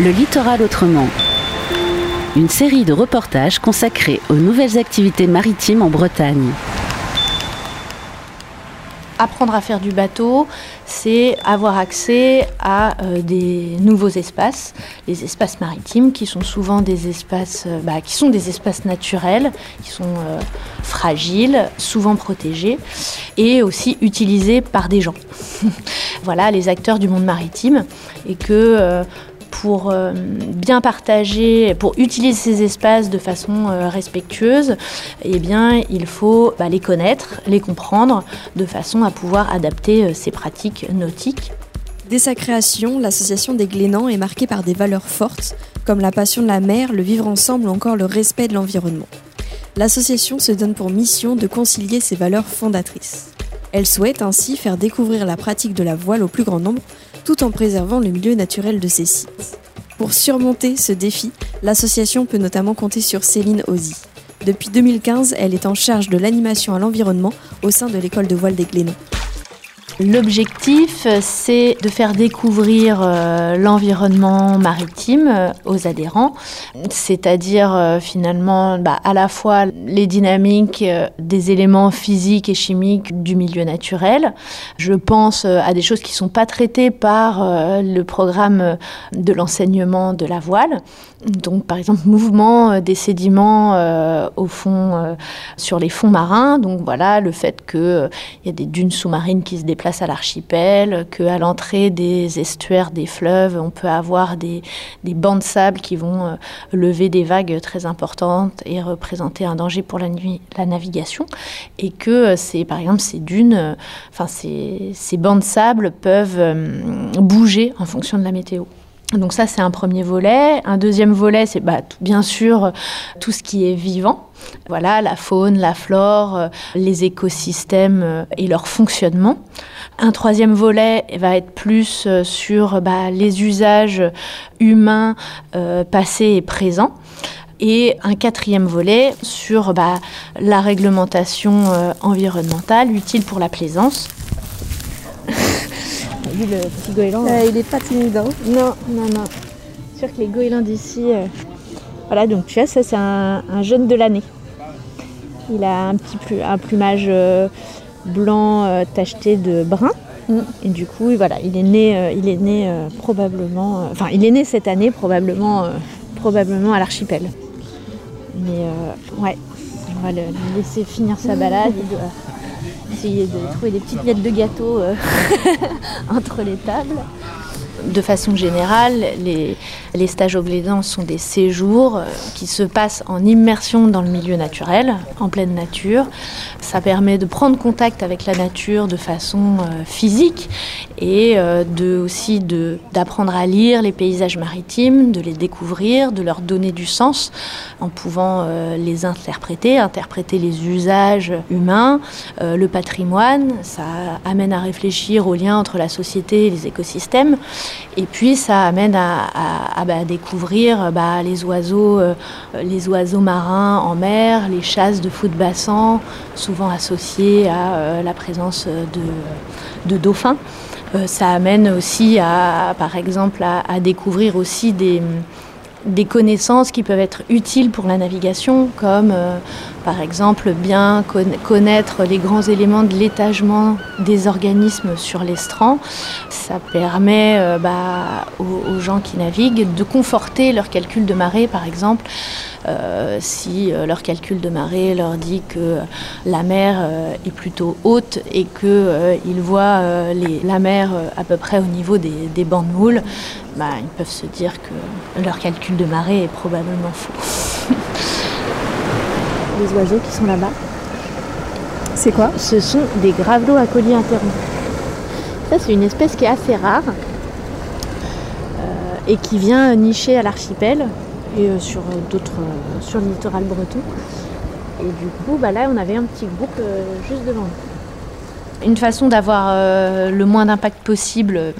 Le littoral autrement. Une série de reportages consacrés aux nouvelles activités maritimes en Bretagne. Apprendre à faire du bateau, c'est avoir accès à euh, des nouveaux espaces, les espaces maritimes qui sont souvent des espaces, euh, bah, qui sont des espaces naturels, qui sont euh, fragiles, souvent protégés, et aussi utilisés par des gens. voilà, les acteurs du monde maritime, et que pour euh, bien partager, pour utiliser ces espaces de façon euh, respectueuse, eh bien, il faut bah, les connaître, les comprendre, de façon à pouvoir adapter ces euh, pratiques nautiques. Dès sa création, l'association des Glénans est marquée par des valeurs fortes, comme la passion de la mer, le vivre ensemble ou encore le respect de l'environnement. L'association se donne pour mission de concilier ces valeurs fondatrices. Elle souhaite ainsi faire découvrir la pratique de la voile au plus grand nombre tout en préservant le milieu naturel de ces sites. Pour surmonter ce défi, l'association peut notamment compter sur Céline Ozzy. Depuis 2015, elle est en charge de l'animation à l'environnement au sein de l'école de voile des Glénans. L'objectif, c'est de faire découvrir euh, l'environnement maritime euh, aux adhérents, c'est-à-dire euh, finalement bah, à la fois les dynamiques des éléments physiques et chimiques du milieu naturel. Je pense à des choses qui ne sont pas traitées par le programme de l'enseignement de la voile. Donc par exemple mouvement des sédiments au fond sur les fonds marins. Donc voilà le fait qu'il y a des dunes sous-marines qui se déplacent place à l'archipel, qu'à l'entrée des estuaires des fleuves, on peut avoir des, bancs de sable qui vont euh, lever des vagues très importantes et représenter un danger pour la navigation. Et que euh, c'est, par exemple, ces dunes, euh, enfin, ces, ces bancs de sable peuvent bouger en fonction de la météo. Donc ça, c'est un premier volet. Un deuxième volet, c'est bah, bien sûr tout ce qui est vivant. Voilà, la faune, la flore, les écosystèmes et leur fonctionnement. Un troisième volet va être plus euh, sur bah, les usages humains euh, passés et présents. Et un quatrième volet sur bah, la réglementation euh, environnementale utile pour la plaisance. vu le petit goéland Il n'est pas timide. Hein. non, non, non. Sûr que les goélands d'ici. Voilà, donc tu vois, ça c'est un, jeune de l'année. Il a un petit un plumage blanc euh, tacheté de brun. Mm. Et du coup, voilà, il est né, euh, il est né euh, probablement, enfin, il est né cette année probablement, probablement à l'archipel. Mais ouais, on va le laisser finir sa balade. Il doit essayer de trouver des petites miettes de gâteau entre les tables de façon générale, les, stages Glédan sont des séjours euh, qui se passent en immersion dans le milieu naturel, en pleine nature. Ça permet de prendre contact avec la nature de façon euh, physique et euh, aussi d'apprendre à lire les paysages maritimes, de les découvrir, de leur donner du sens en pouvant les interpréter, interpréter les usages humains, le patrimoine. Ça amène à réfléchir au lien entre la société et les écosystèmes. Et puis ça amène à, bah, découvrir bah, les oiseaux, euh, les oiseaux marins en mer, les chasses de fous de bassin, souvent associées à euh, la présence de, dauphins. Euh, ça amène aussi à, par exemple, à, découvrir aussi des, des connaissances qui peuvent être utiles pour la navigation, comme par exemple bien connaître les grands éléments de l'étagement des organismes sur l'estran. Ça permet euh, bah, aux, gens qui naviguent de conforter leur calcul de marée, par exemple. Euh, si euh, leur calcul de marée leur dit que la mer est plutôt haute et qu'ils voient la mer à peu près au niveau des, bancs de moule, bah, ils peuvent se dire que leur calcul de marée est probablement faux. Les oiseaux qui sont là-bas, c'est quoi? Ce sont des gravelots à collier interrompus. Ça, c'est une espèce qui est assez rare euh, et qui vient nicher à l'archipel et euh, sur d'autres, euh, sur le littoral breton. Et du coup, bah là, on avait un petit groupe juste devant nous. Une façon d'avoir le moins d'impact possible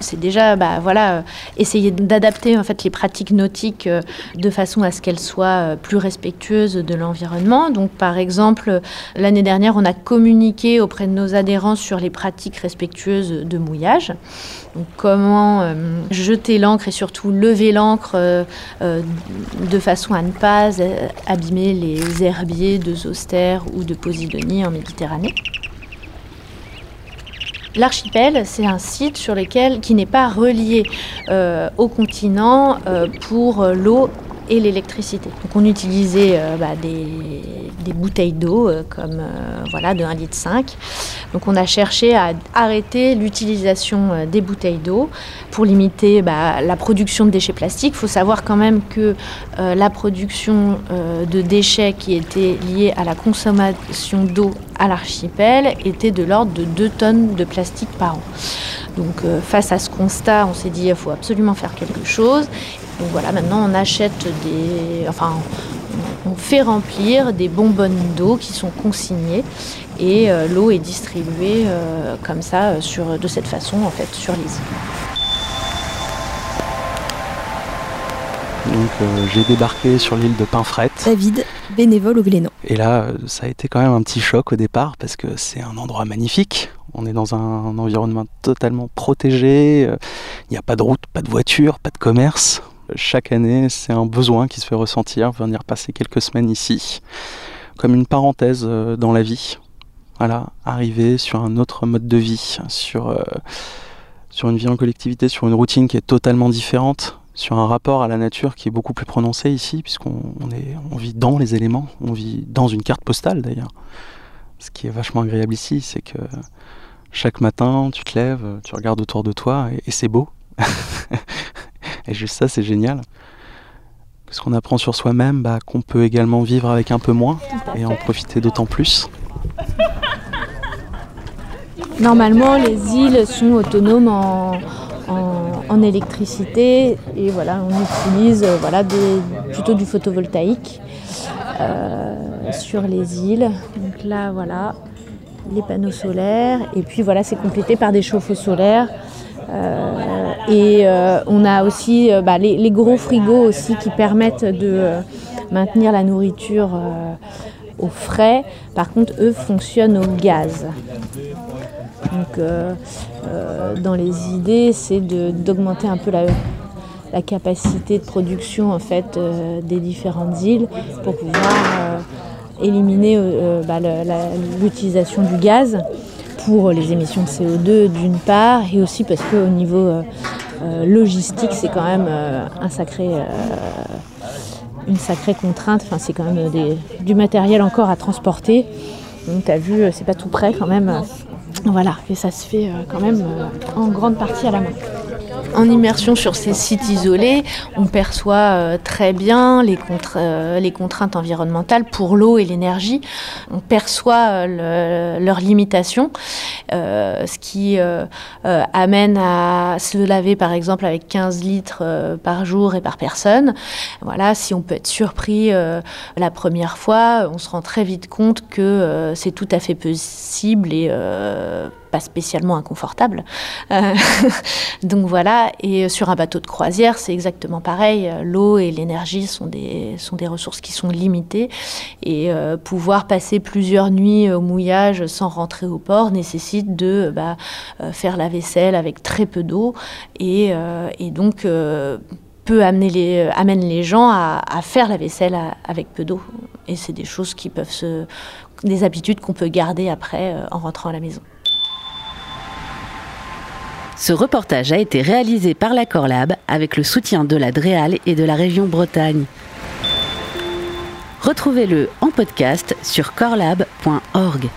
c'est déjà bah, voilà, essayer d'adapter en fait, les pratiques nautiques de façon à ce qu'elles soient plus respectueuses de l'environnement. Donc, par exemple, l'année dernière, on a communiqué auprès de nos adhérents sur les pratiques respectueuses de mouillage. Comment jeter l'encre et surtout lever l'encre de façon à ne pas abîmer les herbiers de Zoster ou de Posidonie en Méditerranée. L'archipel, c'est un site sur lequel, qui n'est pas relié euh, au continent euh, pour l'eau et l'électricité. Donc on utilisait euh, bah, des, bouteilles d'eau euh, comme euh, voilà de 1,5 litre. Donc on a cherché à arrêter l'utilisation des bouteilles d'eau pour limiter bah, la production de déchets plastiques. Il faut savoir quand même que la production de déchets qui était liée à la consommation d'eau à l'archipel était de l'ordre de 2 tonnes de plastique par an. Donc face à ce constat, on s'est dit il faut absolument faire quelque chose. Donc voilà, maintenant on achète des. Enfin, on fait remplir des bonbonnes d'eau qui sont consignées et euh, l'eau est distribuée euh, comme ça, euh, de cette façon en fait, sur les. Donc j'ai débarqué sur l'île de Pinfret. David, bénévole au Glénan. Et là, ça a été quand même un petit choc au départ parce que c'est un endroit magnifique. On est dans un environnement totalement protégé. Il n'y a pas de route, pas de voiture, pas de commerce chaque année, c'est un besoin qui se fait ressentir, venir passer quelques semaines ici, comme une parenthèse euh, dans la vie. Voilà, arriver sur un autre mode de vie, sur, euh, sur une vie en collectivité, sur une routine qui est totalement différente, sur un rapport à la nature qui est beaucoup plus prononcé ici, puisqu'on on vit dans les éléments, on vit dans une carte postale d'ailleurs. Ce qui est vachement agréable ici, c'est que chaque matin, tu te lèves, tu regardes autour de toi et c'est beau. Et juste ça, c'est génial. Parce qu'on apprend sur soi-même bah, qu'on peut également vivre avec un peu moins et en profiter d'autant plus. Normalement, les îles sont autonomes en, électricité et voilà, on utilise euh, voilà, plutôt du photovoltaïque euh, sur les îles. Donc là, voilà, les panneaux solaires et puis voilà, c'est complété par des chauffe-eau solaires euh, et on a aussi bah, les, gros frigos aussi qui permettent de maintenir la nourriture au frais. Par contre, eux fonctionnent au gaz. Donc, dans les idées, c'est d'augmenter un peu la, capacité de production en fait des différentes îles pour pouvoir éliminer bah, l'utilisation du gaz pour les émissions de CO2 d'une part, et aussi parce qu'au niveau euh, euh, logistique, c'est quand même euh, une sacrée contrainte. Enfin, c'est quand même du matériel encore à transporter. Donc, tu as vu, c'est pas tout prêt quand même. Voilà, et ça se fait quand même en grande partie à la main en immersion sur ces sites isolés, on perçoit euh, très bien les, euh, les, contraintes environnementales pour l'eau et l'énergie. On perçoit euh, leurs limitations, ce qui amène à se laver par exemple avec 15 litres par jour et par personne. Voilà, si on peut être surpris la première fois, on se rend très vite compte que c'est tout à fait possible et pas spécialement inconfortable. Euh, donc voilà, et sur un bateau de croisière, c'est exactement pareil. L'eau et l'énergie sont des, sont des ressources qui sont limitées et euh, pouvoir passer plusieurs nuits au mouillage sans rentrer au port nécessite de bah, euh, faire la vaisselle avec très peu d'eau et, donc peut amener les, amène les gens à faire la vaisselle avec peu d'eau. Et c'est des choses qui peuvent se, des habitudes qu'on peut garder après en rentrant à la maison. Ce reportage a été réalisé par la Corlab avec le soutien de la DREAL et de la région Bretagne. Retrouvez-le en podcast sur corlab.org.